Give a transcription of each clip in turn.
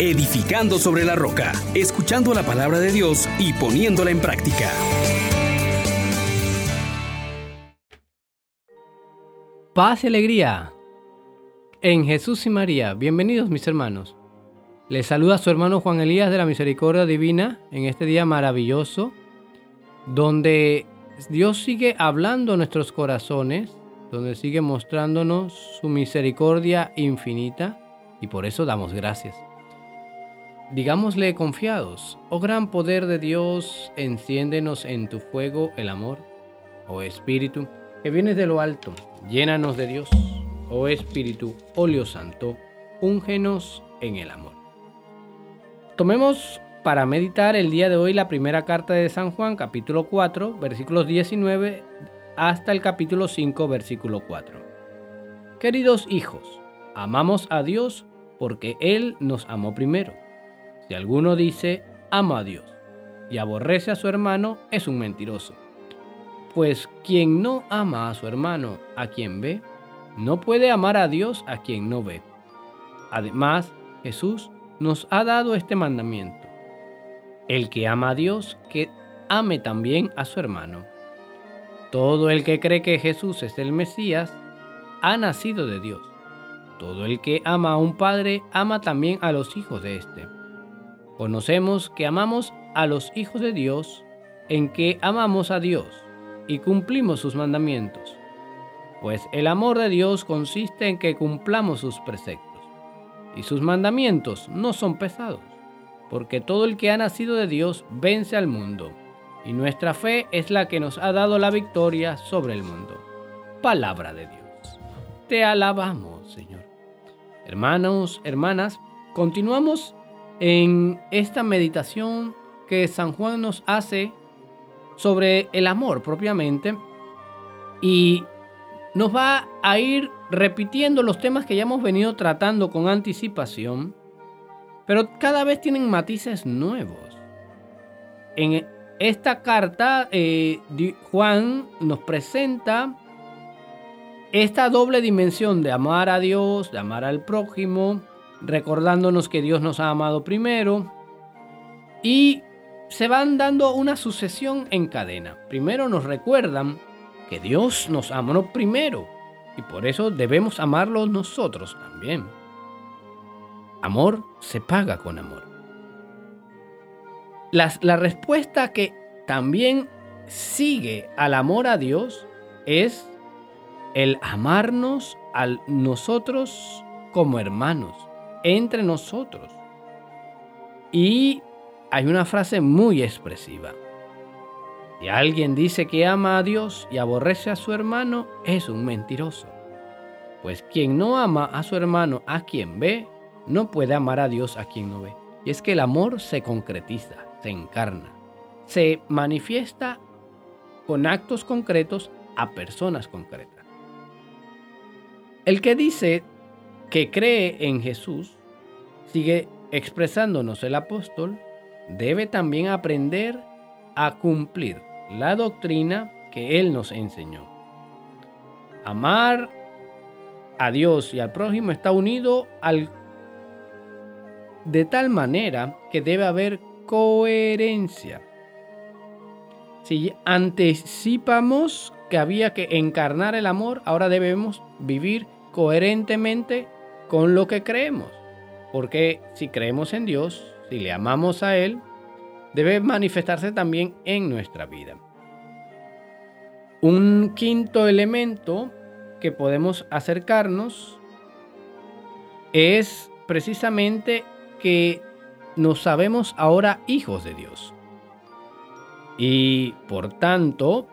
edificando sobre la roca, escuchando la palabra de Dios y poniéndola en práctica. Paz y alegría en Jesús y María. Bienvenidos mis hermanos. Les saluda su hermano Juan Elías de la Misericordia Divina en este día maravilloso, donde Dios sigue hablando a nuestros corazones, donde sigue mostrándonos su misericordia infinita y por eso damos gracias. Digámosle confiados, oh gran poder de Dios, enciéndenos en tu fuego el amor, oh Espíritu, que vienes de lo alto, llénanos de Dios, oh Espíritu, óleo santo, úngenos en el amor. Tomemos para meditar el día de hoy la primera carta de San Juan, capítulo 4, versículos 19 hasta el capítulo 5, versículo 4. Queridos hijos, amamos a Dios porque Él nos amó primero. Si alguno dice, amo a Dios, y aborrece a su hermano, es un mentiroso. Pues quien no ama a su hermano, a quien ve, no puede amar a Dios a quien no ve. Además, Jesús nos ha dado este mandamiento. El que ama a Dios, que ame también a su hermano. Todo el que cree que Jesús es el Mesías, ha nacido de Dios. Todo el que ama a un padre, ama también a los hijos de éste. Conocemos que amamos a los hijos de Dios en que amamos a Dios y cumplimos sus mandamientos. Pues el amor de Dios consiste en que cumplamos sus preceptos. Y sus mandamientos no son pesados, porque todo el que ha nacido de Dios vence al mundo. Y nuestra fe es la que nos ha dado la victoria sobre el mundo. Palabra de Dios. Te alabamos, Señor. Hermanos, hermanas, continuamos en esta meditación que San Juan nos hace sobre el amor propiamente y nos va a ir repitiendo los temas que ya hemos venido tratando con anticipación, pero cada vez tienen matices nuevos. En esta carta, eh, Juan nos presenta esta doble dimensión de amar a Dios, de amar al prójimo, recordándonos que Dios nos ha amado primero. Y se van dando una sucesión en cadena. Primero nos recuerdan que Dios nos amó primero y por eso debemos amarlo nosotros también. Amor se paga con amor. la respuesta que también sigue al amor a Dios es el amarnos a nosotros como hermanos entre nosotros. Y hay una frase muy expresiva. Si alguien dice que ama a Dios y aborrece a su hermano, es un mentiroso. Pues quien no ama a su hermano a quien ve, no puede amar a Dios a quien no ve. Y es que el amor se concretiza, se encarna, se manifiesta con actos concretos a personas concretas. El que dice que cree en Jesús, sigue expresándonos el apóstol, debe también aprender a cumplir la doctrina que Él nos enseñó. Amar a Dios y al prójimo está unido al de tal manera que debe haber coherencia. Si anticipamos que había que encarnar el amor, ahora debemos vivir coherentemente con lo que creemos. Porque si creemos en Dios, si le amamos a Él, debe manifestarse también en nuestra vida. Un quinto elemento que podemos acercarnos es precisamente que nos sabemos ahora hijos de Dios. Y por tanto,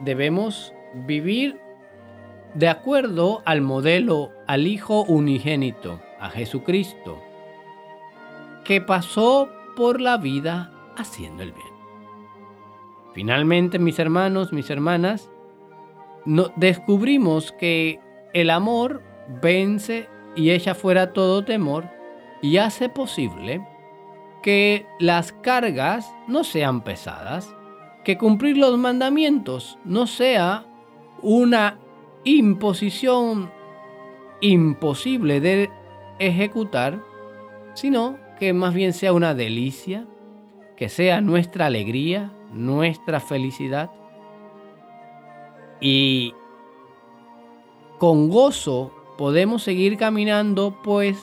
debemos vivir de acuerdo al modelo al Hijo unigénito, a Jesucristo, que pasó por la vida haciendo el bien. Finalmente, mis hermanos, mis hermanas, descubrimos que el amor vence y echa fuera todo temor y hace posible que las cargas no sean pesadas, que cumplir los mandamientos no sea una imposición imposible de ejecutar, sino que más bien sea una delicia, que sea nuestra alegría, nuestra felicidad. Y con gozo podemos seguir caminando, pues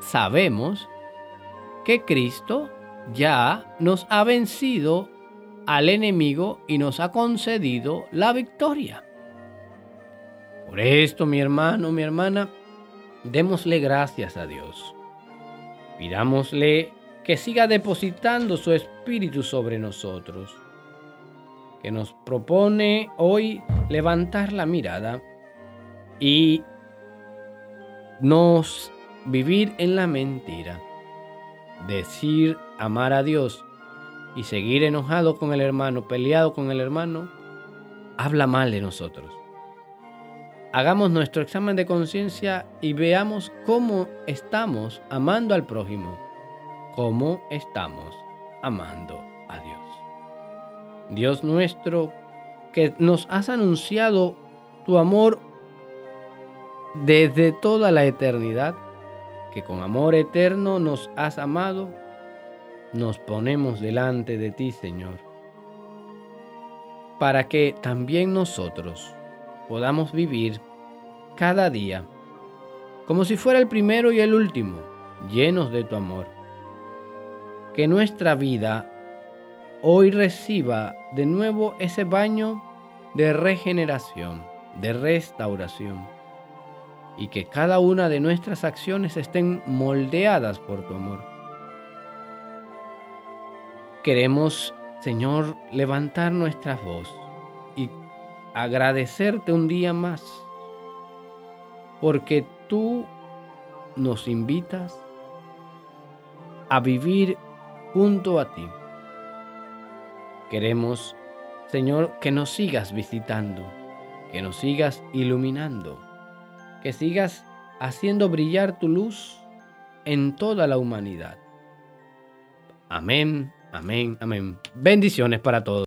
sabemos que Cristo ya nos ha vencido al enemigo y nos ha concedido la victoria. Por esto, mi hermano, mi hermana, démosle gracias a Dios. Pidámosle que siga depositando su espíritu sobre nosotros, que nos propone hoy levantar la mirada y nos vivir en la mentira, decir amar a Dios y seguir enojado con el hermano, peleado con el hermano, habla mal de nosotros. Hagamos nuestro examen de conciencia y veamos cómo estamos amando al prójimo, cómo estamos amando a Dios. Dios nuestro, que nos has anunciado tu amor desde toda la eternidad, que con amor eterno nos has amado, nos ponemos delante de ti, Señor, para que también nosotros podamos vivir cada día como si fuera el primero y el último, llenos de tu amor. Que nuestra vida hoy reciba de nuevo ese baño de regeneración, de restauración, y que cada una de nuestras acciones estén moldeadas por tu amor Queremos, Señor, levantar nuestra voz y agradecerte un día más, porque tú nos invitas a vivir junto a ti. Queremos, Señor, que nos sigas visitando, que nos sigas iluminando, que sigas haciendo brillar tu luz en toda la humanidad. Amén Amén, amén. Bendiciones para todos.